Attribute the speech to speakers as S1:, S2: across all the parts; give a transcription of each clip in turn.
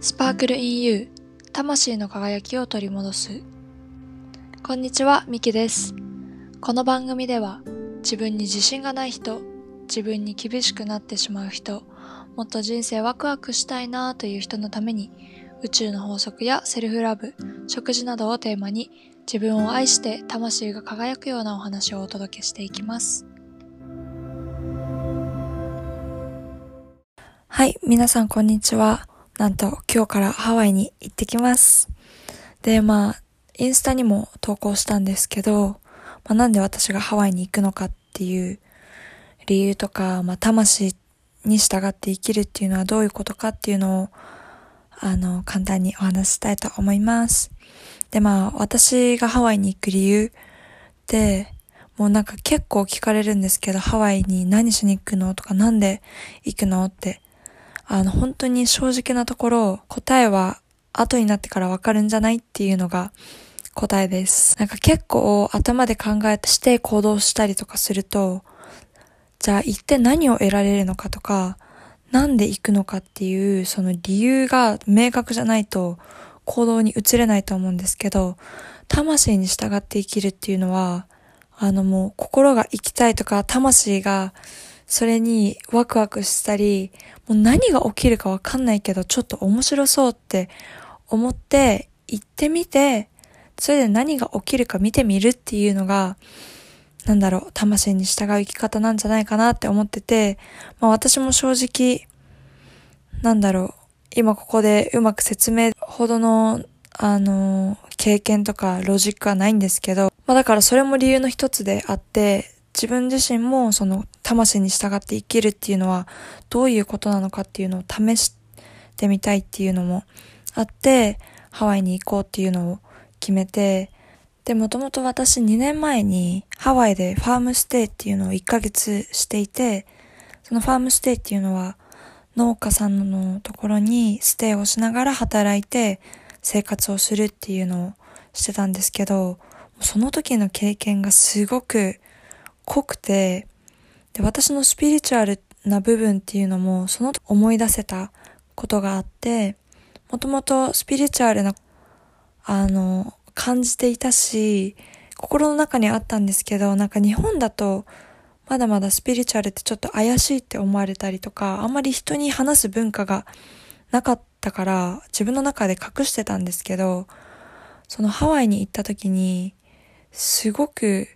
S1: スパークルインユー魂の輝きを取り戻す。こんにちはミキです。この番組では自分に自信がない人自分に厳しくなってしまう人もっと人生ワクワクしたいなという人のために宇宙の法則やセルフラブ食事などをテーマに自分を愛して魂が輝くようなお話をお届けしていきます。はい皆さんこんにちは。なんと今日からハワイに行ってきます。で、まあ、インスタにも投稿したんですけど、まあ、なんで私がハワイに行くのかっていう理由とか、まあ、魂に従って生きるっていうのはどういうことかっていうのを、あの、簡単にお話したいと思います。で、まあ、私がハワイに行く理由って、もうなんか結構聞かれるんですけど、ハワイに何しに行くのとか、なんで行くのってあの、本当に正直なところ、答えは後になってからわかるんじゃないっていうのが答えです。なんか結構頭で考えてして行動したりとかすると、じゃあ行って何を得られるのかとか、なんで行くのかっていうその理由が明確じゃないと行動に移れないと思うんですけど、魂に従って生きるっていうのは、あのもう心が生きたいとか魂がそれにワクワクしたり、もう何が起きるかわかんないけど、ちょっと面白そうって思って行ってみて、それで何が起きるか見てみるっていうのが、なんだろう、魂に従う生き方なんじゃないかなって思ってて、まあ私も正直、なんだろう、今ここでうまく説明ほどの、あの、経験とかロジックはないんですけど、まあだからそれも理由の一つであって、自分自身もその魂に従って生きるっていうのはどういうことなのかっていうのを試してみたいっていうのもあって、ハワイに行こうっていうのを決めて、で、もともと私2年前にハワイでファームステイっていうのを1ヶ月していて、そのファームステイっていうのは農家さんのところにステイをしながら働いて生活をするっていうのをしてたんですけど、その時の経験がすごく濃くて、で、私のスピリチュアルな部分っていうのも、その思い出せたことがあって、もともとスピリチュアルな、あの、感じていたし、心の中にあったんですけど、なんか日本だと、まだまだスピリチュアルってちょっと怪しいって思われたりとか、あんまり人に話す文化がなかったから、自分の中で隠してたんですけど、そのハワイに行った時に、すごく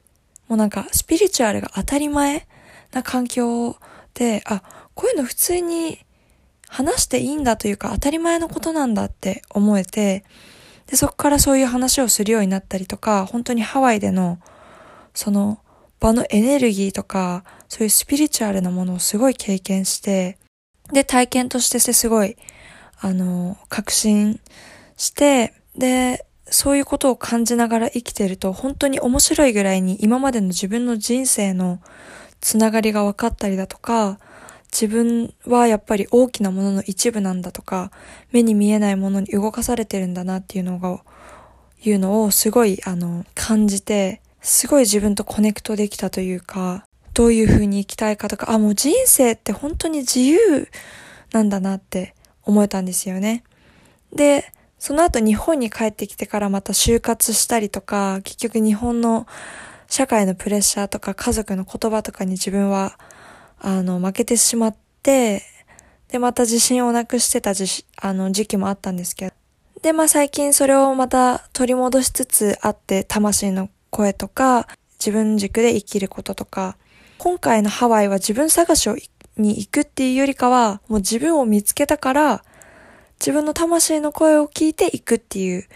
S1: もうなんかスピリチュアルが当たり前な環境で、あ、こういうの普通に話していいんだというか当たり前のことなんだって思えて、で、そこからそういう話をするようになったりとか、本当にハワイでの、その場のエネルギーとか、そういうスピリチュアルなものをすごい経験して、で、体験としてすごい、あの、確信して、で、そういうことを感じながら生きてると本当に面白いぐらいに今までの自分の人生のつながりが分かったりだとか、自分はやっぱり大きなものの一部なんだとか、目に見えないものに動かされてるんだなっていうのが、いうのをすごいあの感じて、すごい自分とコネクトできたというか、どういう風に生きたいかとか、あ、もう人生って本当に自由なんだなって思えたんですよね。で、その後日本に帰ってきてからまた就活したりとか、結局日本の社会のプレッシャーとか家族の言葉とかに自分は、あの、負けてしまって、で、また自信をなくしてた時、あの、時期もあったんですけど。で、まあ最近それをまた取り戻しつつあって、魂の声とか、自分軸で生きることとか、今回のハワイは自分探しをに行くっていうよりかは、もう自分を見つけたから、自分の魂の声を聞いていくっていう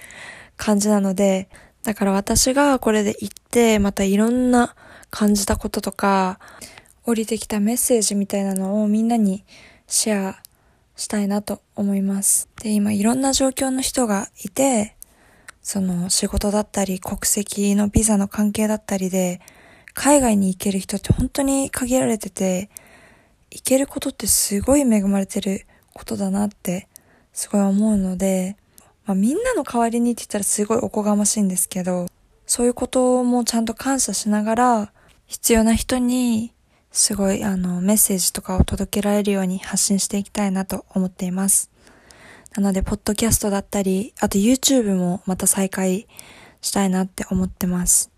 S1: 感じなので、だから私がこれで行って、またいろんな感じたこととか、降りてきたメッセージみたいなのをみんなにシェアしたいなと思います。で、今いろんな状況の人がいて、その仕事だったり国籍のビザの関係だったりで、海外に行ける人って本当に限られてて、行けることってすごい恵まれてることだなってすごい思うので、まあ、みんなの代わりにって言ったらすごいおこがましいんですけど、そういうこともちゃんと感謝しながら、必要な人にすごいあのメッセージとかを届けられるように発信していきたいなと思っています。なので、ポッドキャストだったり、あと YouTube もまた再開したいなって思ってます。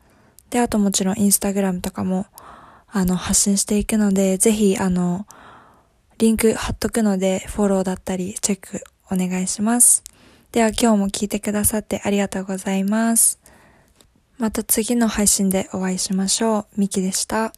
S1: で、あともちろんインスタグラムとかも、あの、発信していくので、ぜひ、あの、リンク貼っとくので、フォローだったり、チェックお願いします。では今日も聞いてくださってありがとうございます。また次の配信でお会いしましょう。ミキでした。